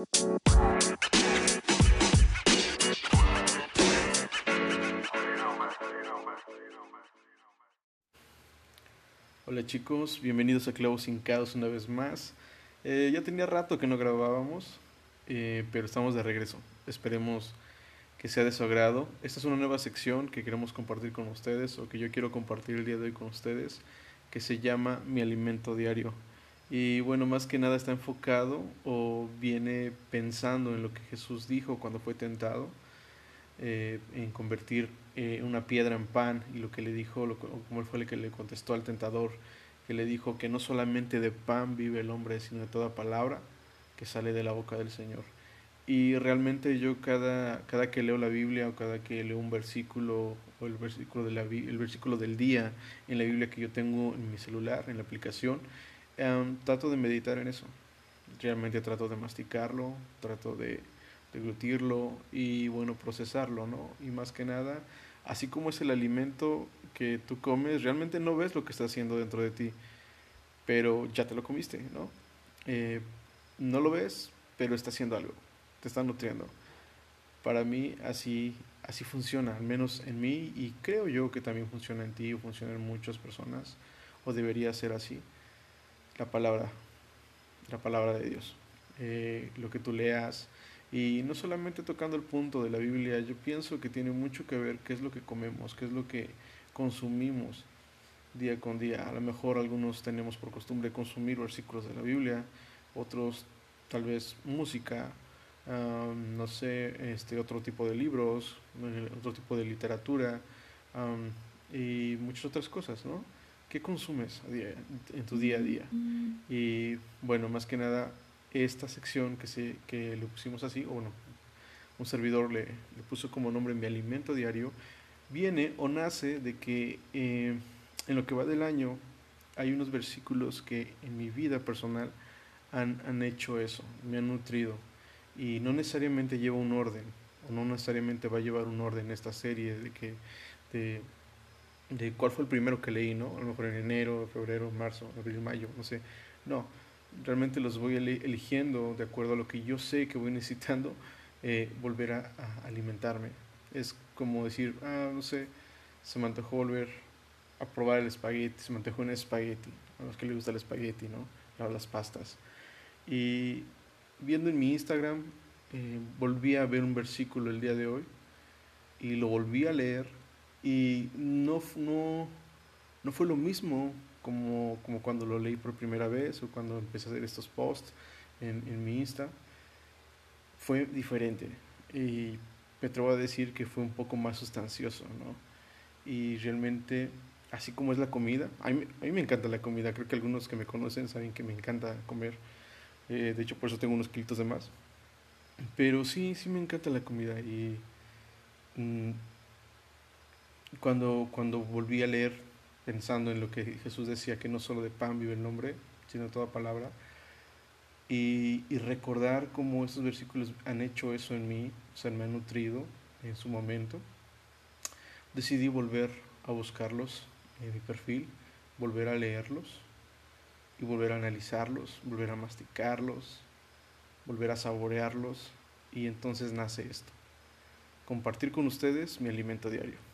Hola chicos, bienvenidos a Clavos Hincados una vez más. Eh, ya tenía rato que no grabábamos, eh, pero estamos de regreso. Esperemos que sea de su agrado. Esta es una nueva sección que queremos compartir con ustedes o que yo quiero compartir el día de hoy con ustedes, que se llama Mi Alimento Diario. Y bueno, más que nada está enfocado o viene pensando en lo que Jesús dijo cuando fue tentado, eh, en convertir eh, una piedra en pan y lo que le dijo, lo, como fue el que le contestó al tentador, que le dijo que no solamente de pan vive el hombre, sino de toda palabra que sale de la boca del Señor. Y realmente yo cada, cada que leo la Biblia o cada que leo un versículo o el versículo, de el versículo del día en la Biblia que yo tengo en mi celular, en la aplicación, Em, trato de meditar en eso. Realmente trato de masticarlo, trato de deglutirlo y bueno, procesarlo, ¿no? Y más que nada, así como es el alimento que tú comes, realmente no ves lo que está haciendo dentro de ti, pero ya te lo comiste, ¿no? Eh, no lo ves, pero está haciendo algo, te está nutriendo. Para mí así, así funciona, al menos en mí, y creo yo que también funciona en ti o funciona en muchas personas, o debería ser así la palabra, la palabra de Dios, eh, lo que tú leas. Y no solamente tocando el punto de la Biblia, yo pienso que tiene mucho que ver qué es lo que comemos, qué es lo que consumimos día con día. A lo mejor algunos tenemos por costumbre consumir versículos de la Biblia, otros tal vez música, no sé, este, otro tipo de libros, eh, otro tipo de literatura y muchas otras cosas, ¿no? ¿Qué consumes en tu día a día? Mm. Y bueno, más que nada, esta sección que, se, que le pusimos así, o bueno, un servidor le, le puso como nombre mi alimento diario, viene o nace de que eh, en lo que va del año hay unos versículos que en mi vida personal han, han hecho eso, me han nutrido. Y no necesariamente lleva un orden, o no necesariamente va a llevar un orden esta serie de que... De, de cuál fue el primero que leí, ¿no? A lo mejor en enero, febrero, marzo, abril, mayo, no sé. No, realmente los voy eligiendo de acuerdo a lo que yo sé que voy necesitando eh, volver a, alimentarme. Es como decir, ah, no sé, se me antojó volver a probar el espagueti, se me antojó un espagueti, a los que les gusta el espagueti, ¿no? Las pastas. Y viendo en mi Instagram, eh, volví a ver un versículo el día de hoy y lo volví a leer y no, no, no fue lo mismo como, como, cuando lo leí por primera vez o cuando empecé a hacer estos posts en, en mi Insta. Fue diferente y me atrevo a decir que fue un poco más sustancioso, ¿no? Y realmente, así como es la comida, a mí, a mí me encanta la comida, creo que algunos que me conocen saben que me encanta comer, eh, de hecho por eso tengo unos kilitos de más, pero sí, sí me encanta la comida y mm, cuando, cuando volví a leer, pensando en lo que Jesús decía, que no solo de pan vive el hombre, sino toda palabra, y, y, recordar cómo estos versículos han hecho eso en mí, o sea, me han nutrido en su momento, decidí volver a buscarlos en mi perfil, volver a leerlos y volver a analizarlos, volver a masticarlos, volver a saborearlos, y entonces nace esto. Compartir con ustedes mi alimento diario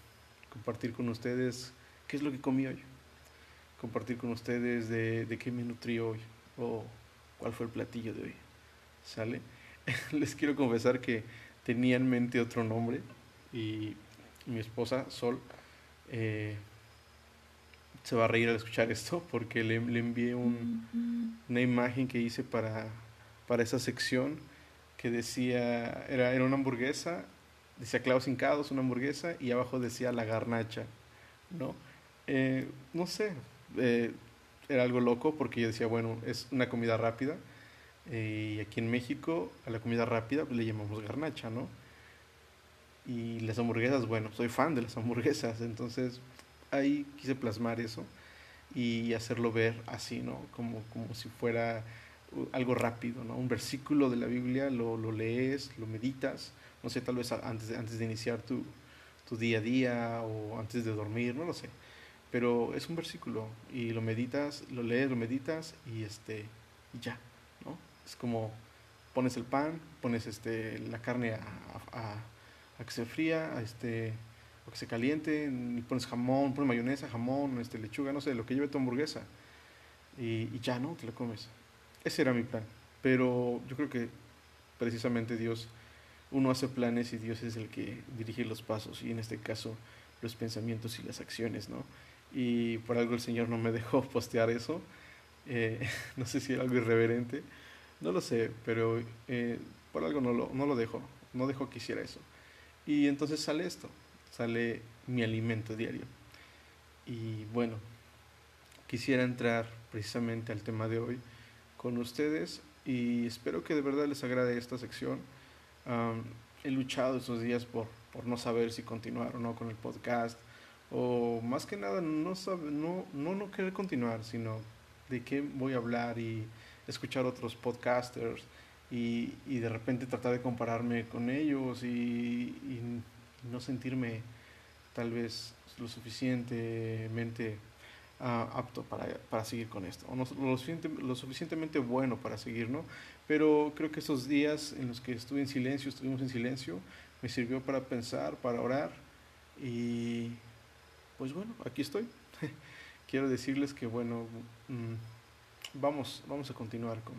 compartir con ustedes qué es lo que comí hoy, compartir con ustedes de, de qué me nutrí hoy o cuál fue el platillo de hoy. ¿Sale? Les quiero confesar que tenía en mente otro nombre y mi esposa, Sol, eh, se va a reír al escuchar esto porque le, le envié un, una imagen que hice para, para esa sección que decía, era, era una hamburguesa decía clavos hincados, una hamburguesa, y abajo decía la garnacha, ¿no? Eh, no sé, eh, era algo loco porque yo decía, bueno, es una comida rápida, eh, y aquí en México a la comida rápida le llamamos garnacha, ¿no? Y las hamburguesas, bueno, soy fan de las hamburguesas, entonces ahí quise plasmar eso y hacerlo ver así, ¿no? Como, como si fuera algo rápido, ¿no? Un versículo de la Biblia lo, lo lees, lo meditas, no sé, tal vez antes de, antes de iniciar tu, tu día a día o antes de dormir, no lo sé. Pero es un versículo y lo meditas, lo lees, lo meditas y este y ya, ¿no? Es como pones el pan, pones este, la carne a, a, que se fría, a este, a que se caliente, pones jamón, pones mayonesa, jamón, este, lechuga, no sé, lo que lleve tu hamburguesa. Y, y ya, ¿no? Te lo comes. Ese era mi plan. Pero yo creo que precisamente Dios, uno hace planes y Dios es el que dirige los pasos y en este caso los pensamientos y las acciones, ¿no? Y por algo el Señor no me dejó postear eso. Eh, no sé si era algo irreverente, no lo sé, pero eh, por algo no lo, no lo dejó, no dejó que hiciera eso. Y entonces sale esto, sale mi alimento diario. Y bueno, quisiera entrar precisamente al tema de hoy con ustedes y espero que de verdad les agrade esta sección. He luchado estos días por, por no saber si continuar o no con el podcast o más que nada no, no, no, no querer continuar, sino de qué voy a hablar y escuchar otros podcasters y, y de repente tratar de compararme con ellos y, no sentirme tal vez lo suficientemente uh, apto para, para, seguir con esto, o no, lo, suficiente, lo, suficientemente bueno para seguir, ¿no? Pero creo que esos días en los que estuve en silencio, estuvimos en silencio, me sirvió para pensar, para orar y pues bueno, aquí estoy. Quiero decirles que bueno, mm, vamos, vamos a continuar con,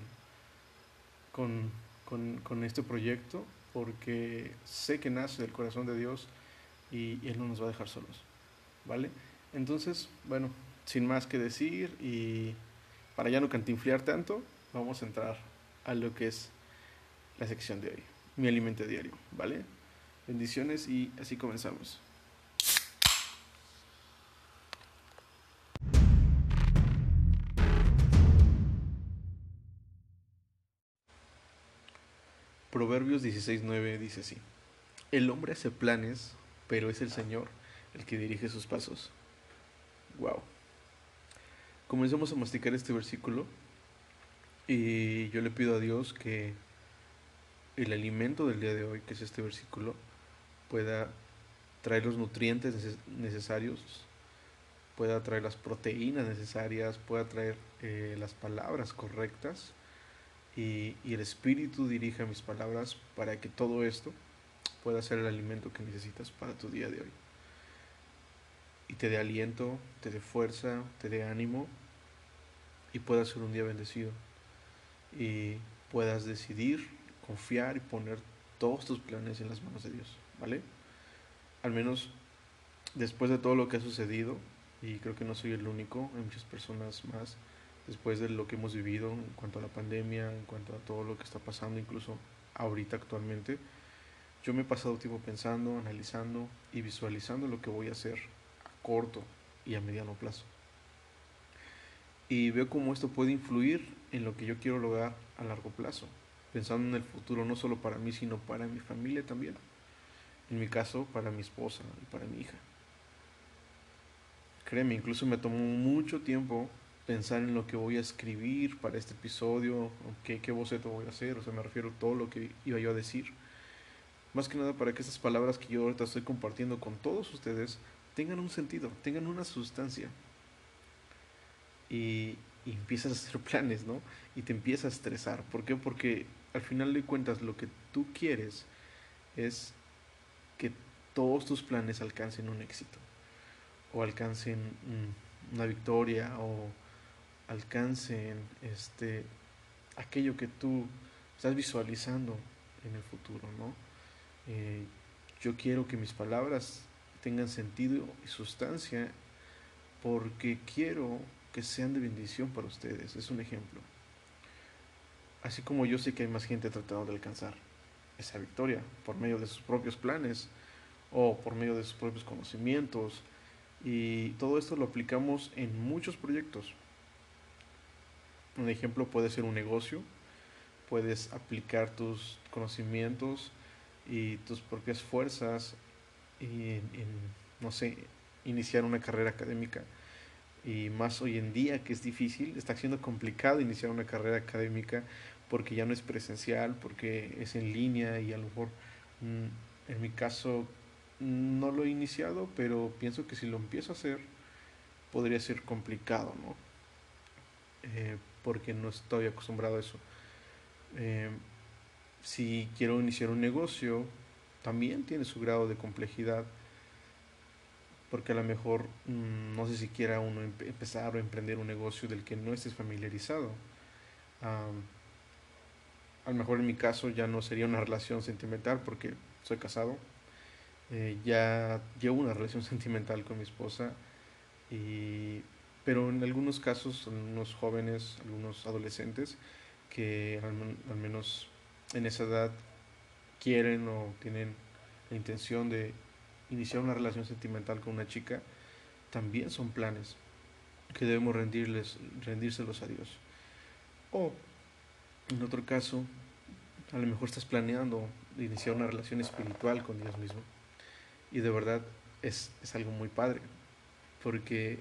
con, con, con, este proyecto porque sé que nace del corazón de Dios y, y Él no nos va a dejar solos, ¿vale? Entonces, bueno, sin más que decir y para ya no cantinflear tanto, vamos a entrar a lo que es la sección de hoy, mi alimento diario, ¿vale? Bendiciones y así comenzamos. Proverbios 16.9 dice así, el hombre hace planes, pero es el Señor el que dirige sus pasos. Wow. Comencemos a masticar este versículo y yo le pido a Dios que el alimento del día de hoy, que es este versículo, pueda traer los nutrientes necesarios, pueda traer las proteínas necesarias, pueda traer eh, las palabras correctas y, el Espíritu dirija mis palabras para que todo esto pueda ser el alimento que necesitas para tu día de hoy. Y te dé aliento, te dé fuerza, te dé ánimo y puedas ser un día bendecido. Y puedas decidir, confiar y poner todos tus planes en las manos de Dios, ¿vale? Al menos después de todo lo que ha sucedido, y creo que no soy el único, hay muchas personas más después de lo que hemos vivido en cuanto a la pandemia, en cuanto a todo lo que está pasando, incluso ahorita actualmente, yo me he pasado tiempo pensando, analizando y visualizando lo que voy a hacer corto y a mediano plazo. Y veo cómo esto puede influir en lo que yo quiero lograr a largo plazo, pensando en el futuro no solo para mí, sino para mi familia también. En mi caso, para mi esposa y para mi hija. Créeme, incluso me tomó mucho tiempo pensar en lo que voy a escribir para este episodio, qué, qué boceto voy a hacer, o sea, me refiero a todo lo que iba yo a decir. Más que nada para que estas palabras que yo ahorita estoy compartiendo con todos ustedes tengan un sentido, tengan una sustancia. Y, empiezas a hacer planes, ¿no? Y te empiezas a estresar. ¿Por qué? Porque al final de cuentas lo que tú quieres es que todos tus planes alcancen un éxito o alcancen una victoria o alcancen este, aquello que tú estás visualizando en el futuro, ¿no? Eh, yo quiero que mis palabras tengan sentido y sustancia porque quiero que sean de bendición para ustedes. Es un ejemplo. Así como yo sé que hay más gente tratando de alcanzar esa victoria por medio de sus propios planes o por medio de sus propios conocimientos. Y todo esto lo aplicamos en muchos proyectos. Un ejemplo puede ser un negocio, puedes aplicar tus conocimientos y tus propias fuerzas en, no sé, iniciar una carrera académica. Y más hoy en día que es difícil, está siendo complicado iniciar una carrera académica porque ya no es presencial, porque es en línea y a lo mejor mm, en mi caso no lo he iniciado, pero pienso que si lo empiezo a hacer podría ser complicado, ¿no? Eh, porque no estoy acostumbrado a eso. Eh, Si quiero iniciar un negocio, también tiene su grado de complejidad, porque a lo mejor mm, no sé si quiera uno empezar o emprender un negocio del que no estés familiarizado. a lo mejor en mi caso ya no sería una relación sentimental porque soy casado. Eh, ya llevo una relación sentimental con mi esposa, y, pero en algunos casos, algunos jóvenes, algunos adolescentes que al menos en esa edad quieren o tienen la intención de iniciar una relación sentimental con una chica, también son planes que debemos rendirles, rendírselos a Dios. O, en otro caso, a lo mejor estás planeando iniciar una relación espiritual con Dios mismo. Y de verdad es, es algo muy padre, porque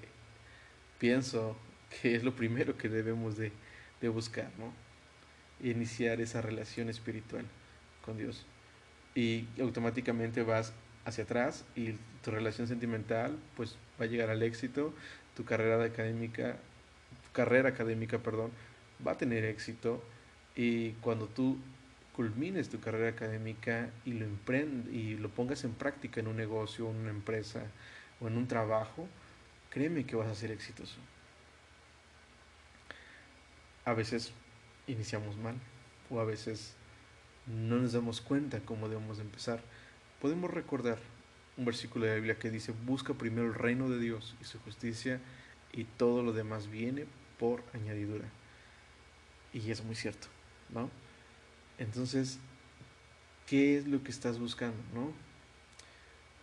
pienso que es lo primero que debemos de, de buscar, ¿no? Iniciar esa relación espiritual con Dios. Y automáticamente vas hacia atrás y tu relación sentimental pues va a llegar al éxito, tu carrera académica, carrera académica, perdón, va a tener éxito y cuando tú culmines tu carrera académica y lo y lo pongas en práctica en un negocio, en una empresa o en un trabajo, créeme que vas a ser exitoso. A veces iniciamos mal o a veces no nos damos cuenta cómo debemos empezar podemos recordar un versículo de la Biblia que dice, busca primero el reino de Dios y su justicia y todo lo demás viene por añadidura. Y es muy cierto, ¿no? Entonces, ¿qué es lo que estás buscando, no?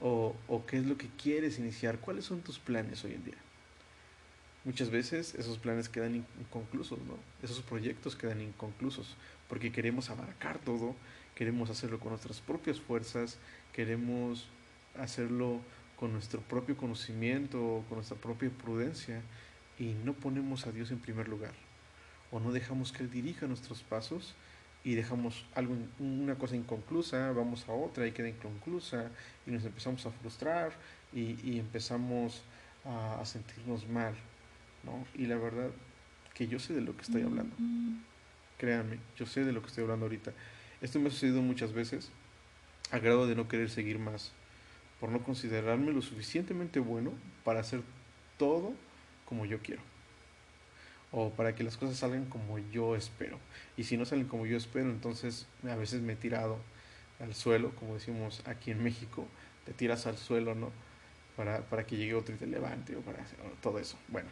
O, o qué es lo que quieres iniciar, cuáles son tus planes hoy en día. Muchas veces esos planes quedan inconclusos, ¿no? Esos proyectos quedan inconclusos porque queremos abarcar todo, queremos hacerlo con nuestras propias fuerzas, queremos hacerlo con nuestro propio conocimiento, con nuestra propia prudencia y no ponemos a Dios en primer lugar o no dejamos que Él dirija nuestros pasos y dejamos algo, una cosa inconclusa, vamos a otra y queda inconclusa y nos empezamos a frustrar y, empezamos a, sentirnos mal, ¿no? Y la verdad que yo sé de lo que estoy hablando. Créanme, yo sé de lo que estoy hablando ahorita. Esto me ha sucedido muchas veces a grado de no querer seguir más, por no considerarme lo suficientemente bueno para hacer todo como yo quiero. O para que las cosas salgan como yo espero. Y si no salen como yo espero, entonces a veces me he tirado al suelo, como decimos aquí en México, te tiras al suelo, ¿no? Para, para que llegue otro y te levante, o para hacer, todo eso. Bueno,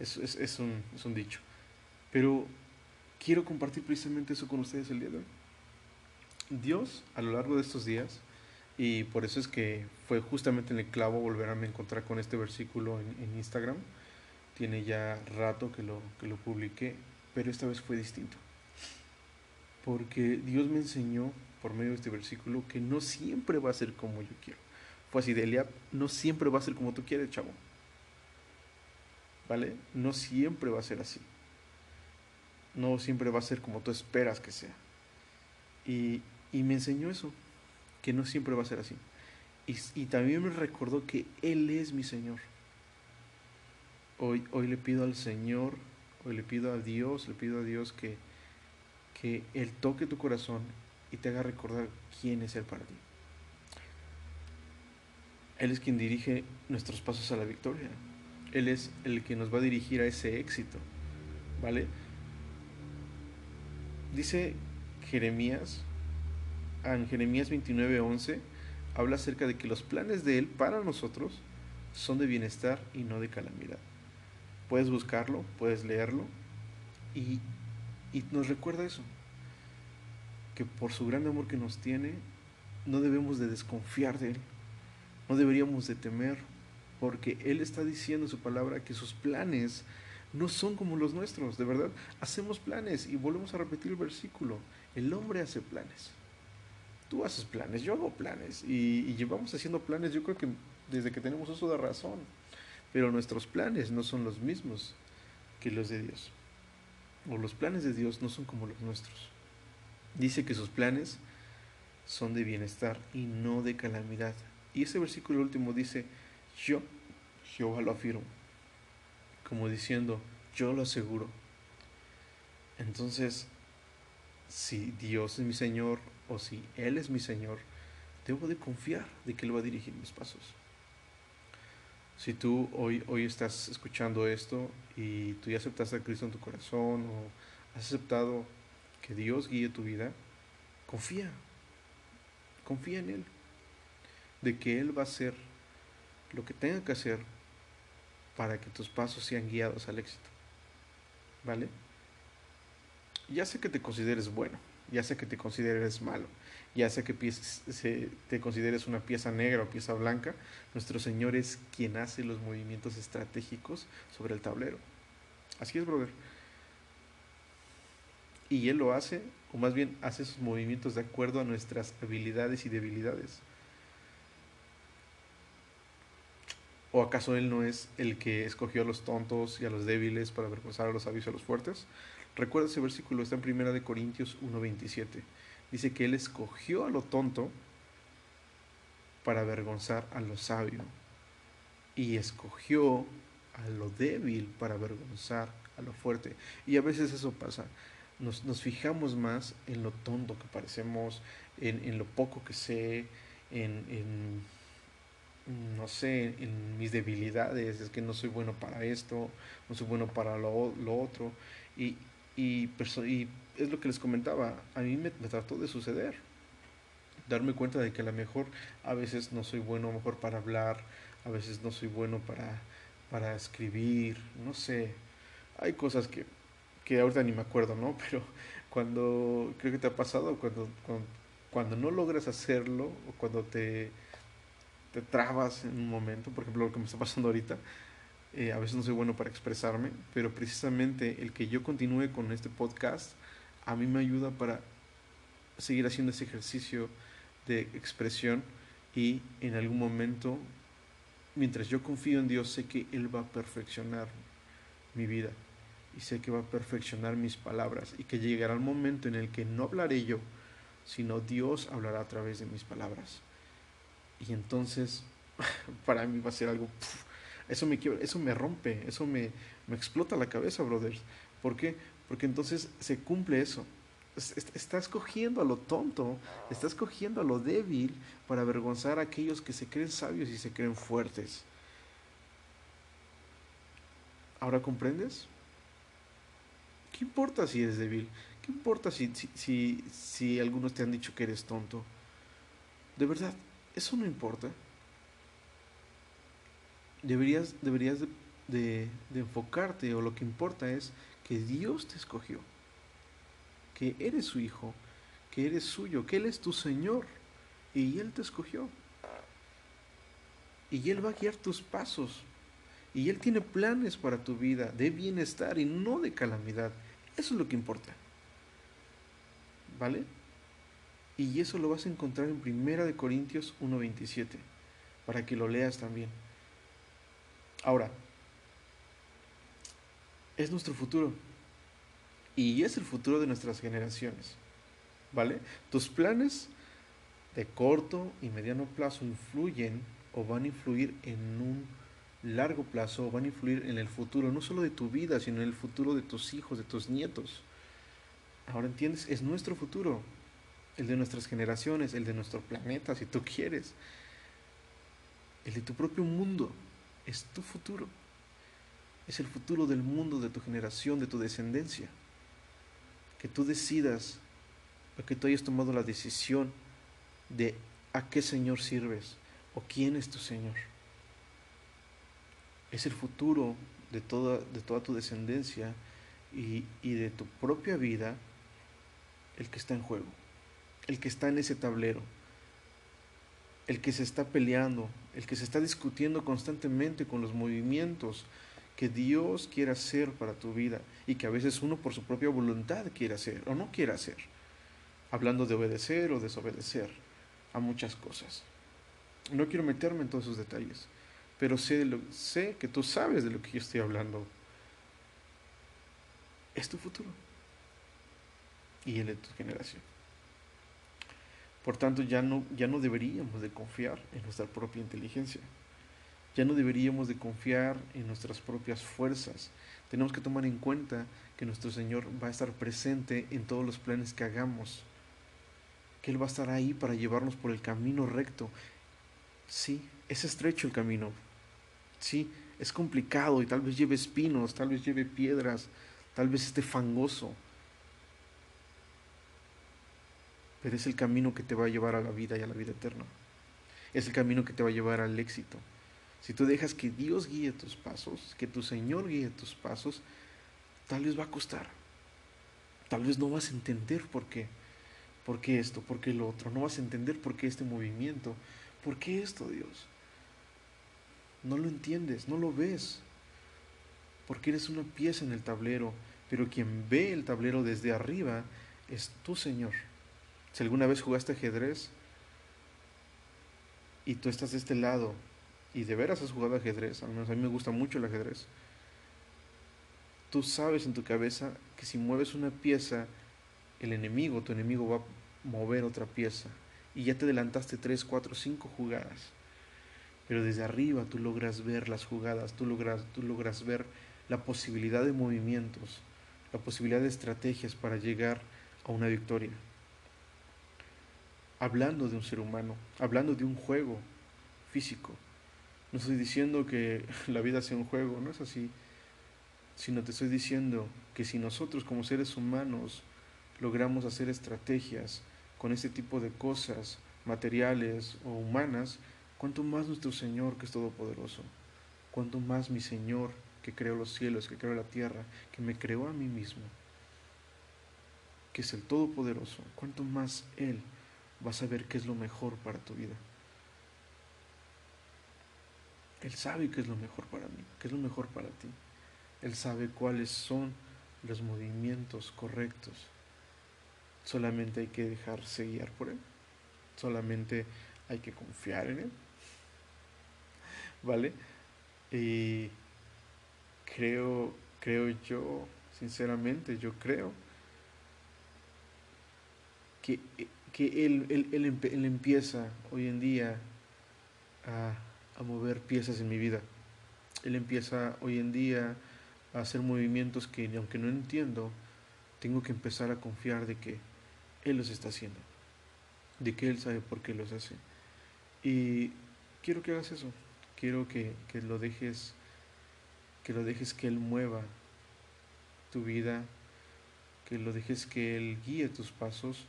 es, es, un, es un dicho. Pero quiero compartir precisamente eso con ustedes el día de hoy. Dios, a lo largo de estos días, y por eso es que fue justamente en el clavo volver a me encontrar con este versículo en, Instagram. Tiene ya rato que lo, que lo publiqué, pero esta vez fue distinto. Porque Dios me enseñó por medio de este versículo que no siempre va a ser como yo quiero. Fue así, Delia, no siempre va a ser como tú quieres, chavo. ¿Vale? No siempre va a ser así. No siempre va a ser como tú esperas que sea. Y, y me enseñó eso, que no siempre va a ser así. Y, también me recordó que Él es mi Señor. Hoy, hoy le pido al Señor, hoy le pido a Dios, le pido a Dios que, que Él toque tu corazón y te haga recordar quién es Él para ti. Él es quien dirige nuestros pasos a la victoria. Él es el que nos va a dirigir a ese éxito. ¿Vale? Dice Jeremías en Jeremías 29:11 habla acerca de que los planes de Él para nosotros son de bienestar y no de calamidad. Puedes buscarlo, puedes leerlo y, y nos recuerda eso, que por su gran amor que nos tiene, no debemos de desconfiar de Él, no deberíamos de temer, porque Él está diciendo en su palabra que sus planes no son como los nuestros, de verdad. Hacemos planes y volvemos a repetir el versículo. El hombre hace planes, tú haces planes, yo hago planes y, llevamos haciendo planes yo creo que desde que tenemos uso de razón, pero nuestros planes no son los mismos que los de Dios, o los planes de Dios no son como los nuestros. Dice que sus planes son de bienestar y no de calamidad. Y ese versículo último dice, yo, Jehová lo afirmo, como diciendo, yo lo aseguro. Entonces, si Dios es mi Señor o si Él es mi Señor, debo de confiar de que Él va a dirigir mis pasos. Si tú hoy, hoy estás escuchando esto y tú ya aceptaste a Cristo en tu corazón o has aceptado que Dios guíe tu vida, confía, confía en Él, de que Él va a hacer lo que tenga que hacer para que tus pasos sean guiados al éxito. ¿Vale? Ya sé que te consideres bueno, ya sé que te consideres malo, ya sea que te consideres una pieza negra o pieza blanca, nuestro Señor es quien hace los movimientos estratégicos sobre el tablero. Así es, brother. Y Él lo hace, o más bien hace esos movimientos de acuerdo a nuestras habilidades y debilidades. ¿O acaso Él no es el que escogió a los tontos y a los débiles para avergonzar a los sabios y a los fuertes? Recuerda ese versículo, está en 1 Corintios 1.27 dice que Él escogió a lo tonto para avergonzar a lo sabio y escogió a lo débil para avergonzar a lo fuerte. Y a veces eso pasa. Nos, fijamos más en lo tonto que parecemos, en, lo poco que sé, en, no sé, en mis debilidades, es que no soy bueno para esto, no soy bueno para lo, lo otro. Y, y, es lo que les comentaba, a mí me, trató de suceder. Darme cuenta de que a lo mejor a veces no soy bueno mejor para hablar, a veces no soy bueno para, para escribir, no sé. Hay cosas que, que ahorita ni me acuerdo, ¿no? Pero cuando, creo que te ha pasado, cuando, cuando, no logras hacerlo o cuando te, te trabas en un momento, por ejemplo, lo que me está pasando ahorita, eh, a veces no soy bueno para expresarme, pero precisamente el que yo continúe con este podcast a mí me ayuda para seguir haciendo ese ejercicio de expresión y en algún momento, mientras yo confío en Dios, sé que Él va a perfeccionar mi vida y sé que va a perfeccionar mis palabras y que llegará el momento en el que no hablaré yo, sino Dios hablará a través de mis palabras. Y entonces, para mí va a ser algo, eso me eso me rompe, eso me, me explota la cabeza, brothers. ¿Por qué? Porque entonces se cumple eso. Estás cogiendo a lo tonto, estás cogiendo a lo débil para avergonzar a aquellos que se creen sabios y se creen fuertes. ¿Ahora comprendes? ¿Qué importa si eres débil? ¿Qué importa si, si, si, algunos te han dicho que eres tonto? De verdad, eso no importa. Deberías, deberías de enfocarte o lo que importa es que Dios te escogió, que eres su hijo, que eres suyo, que Él es tu Señor y Él te escogió. Y Él va a guiar tus pasos. Y Él tiene planes para tu vida de bienestar y no de calamidad. Eso es lo que importa. ¿Vale? Y eso lo vas a encontrar en Primera de Corintios 1.27, para que lo leas también. Ahora, es nuestro futuro. Y es el futuro de nuestras generaciones. ¿Vale? Tus planes de corto y mediano plazo influyen o van a influir en un largo plazo o van a influir en el futuro, no solo de tu vida, sino en el futuro de tus hijos, de tus nietos. Ahora entiendes, es nuestro futuro, el de nuestras generaciones, el de nuestro planeta, si tú quieres. El de tu propio mundo, es tu futuro es el futuro del mundo, de tu generación, de tu descendencia. Que tú decidas, que tú hayas tomado la decisión de a qué Señor sirves o quién es tu Señor. Es el futuro de toda, de toda tu descendencia y de tu propia vida el que está en juego, el que está en ese tablero, el que se está peleando, el que se está discutiendo constantemente con los movimientos que Dios quiere hacer para tu vida y que a veces uno por su propia voluntad quiere hacer o no quiere hacer. Hablando de obedecer o desobedecer a muchas cosas. No quiero meterme en todos esos detalles, pero sé, sé que tú sabes de lo que yo estoy hablando. Es tu futuro y el de tu generación. Por tanto, ya no, ya no deberíamos de confiar en nuestra propia inteligencia Ya no deberíamos de confiar en nuestras propias fuerzas. Tenemos que tomar en cuenta que nuestro Señor va a estar presente en todos los planes que hagamos. Que Él va a estar ahí para llevarnos por el camino recto. Sí, es estrecho el camino. Sí, es complicado y tal vez lleve espinos, tal vez lleve piedras, tal vez esté fangoso. Pero es el camino que te va a llevar a la vida y a la vida eterna. Es el camino que te va a llevar al éxito. Si tú dejas que Dios guíe tus pasos, que tu Señor guíe tus pasos, tal vez va a costar. Tal vez no vas a entender por qué. ¿Por qué esto? ¿Por qué lo otro? No vas a entender por qué este movimiento. ¿Por qué esto, Dios? No lo entiendes, no lo ves. Porque eres una pieza en el tablero. Pero quien ve el tablero desde arriba es tu Señor. Si alguna vez jugaste ajedrez y tú estás de este lado y de veras has jugado ajedrez, al menos a mí me gusta mucho el ajedrez, tú sabes en tu cabeza que si mueves una pieza, el enemigo, tu enemigo va a mover otra pieza. Y ya te adelantaste 3, 4, 5 jugadas. Pero desde arriba tú logras ver las jugadas, tú logras, tú logras ver la posibilidad de movimientos, la posibilidad de estrategias para llegar a una victoria. Hablando de un ser humano, hablando de un juego físico, no estoy diciendo que la vida sea un juego, no es así, sino te estoy diciendo que si nosotros como seres humanos logramos hacer estrategias con este tipo de cosas materiales o humanas, cuanto más nuestro Señor que es todopoderoso, cuanto más mi Señor que creó los cielos, que creó la tierra, que me creó a mí mismo, que es el todopoderoso, cuanto más Él va a saber qué es lo mejor para tu vida. Él sabe qué es lo mejor para mí, qué es lo mejor para ti. Él sabe cuáles son los movimientos correctos. Solamente hay que dejarse guiar por Él. Solamente hay que confiar en Él. ¿Vale? Y creo, creo yo, sinceramente, yo creo que, que él, él, él empieza hoy en día a a mover piezas en mi vida. Él empieza hoy en día a hacer movimientos que, aunque no entiendo, tengo que empezar a confiar de que Él los está haciendo, de que Él sabe por qué los hace. Y quiero que hagas eso, quiero que, que lo dejes, que lo dejes que Él mueva tu vida, que lo dejes que Él guíe tus pasos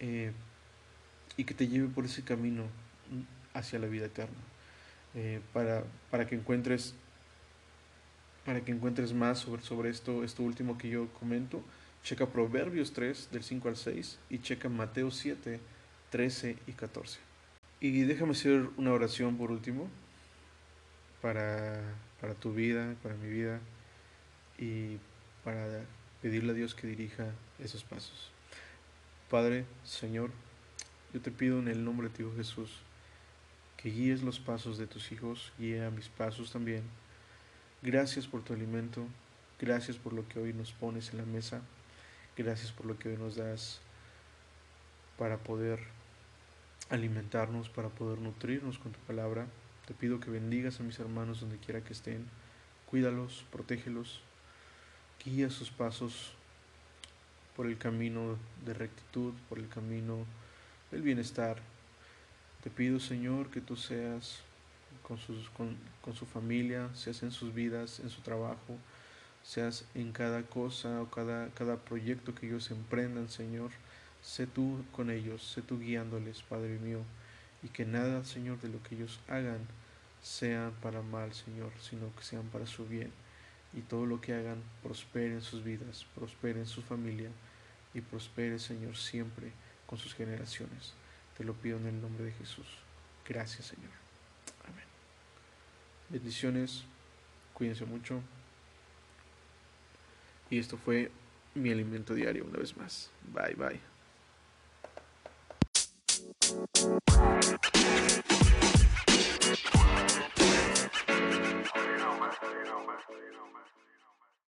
eh, y que te lleve por ese camino hacia la vida eterna. Eh, para, para, que encuentres para que encuentres más sobre, sobre esto, esto último que yo comento, checa Proverbios 3 del 5 al 6 y checa Mateo 7, 13 y 14. Y déjame hacer una oración por último para, para tu vida, para mi vida y para pedirle a Dios que dirija esos pasos. Padre, Señor, yo te pido en el nombre de Dios Jesús, que guíes los pasos de tus hijos, guía mis pasos también. Gracias por tu alimento, gracias por lo que hoy nos pones en la mesa, gracias por lo que hoy nos das para poder alimentarnos, para poder nutrirnos con tu palabra. Te pido que bendigas a mis hermanos donde quiera que estén, cuídalos, protégelos, guía sus pasos por el camino de rectitud, por el camino del bienestar, te pido, Señor, que tú seas con, sus, con, con, su familia, seas en sus vidas, en su trabajo, seas en cada cosa o cada, cada proyecto que ellos emprendan, Señor. Sé tú con ellos, sé tú guiándoles, Padre mío, y que nada, Señor, de lo que ellos hagan sean para mal, Señor, sino que sean para su bien. Y todo lo que hagan prospere en sus vidas, prospere en su familia y prospere, Señor, siempre con sus generaciones. Te lo pido en el nombre de Jesús. Gracias, Señor. Amén. Bendiciones. Cuídense mucho. Y esto fue mi alimento diario una vez más. Bye, bye.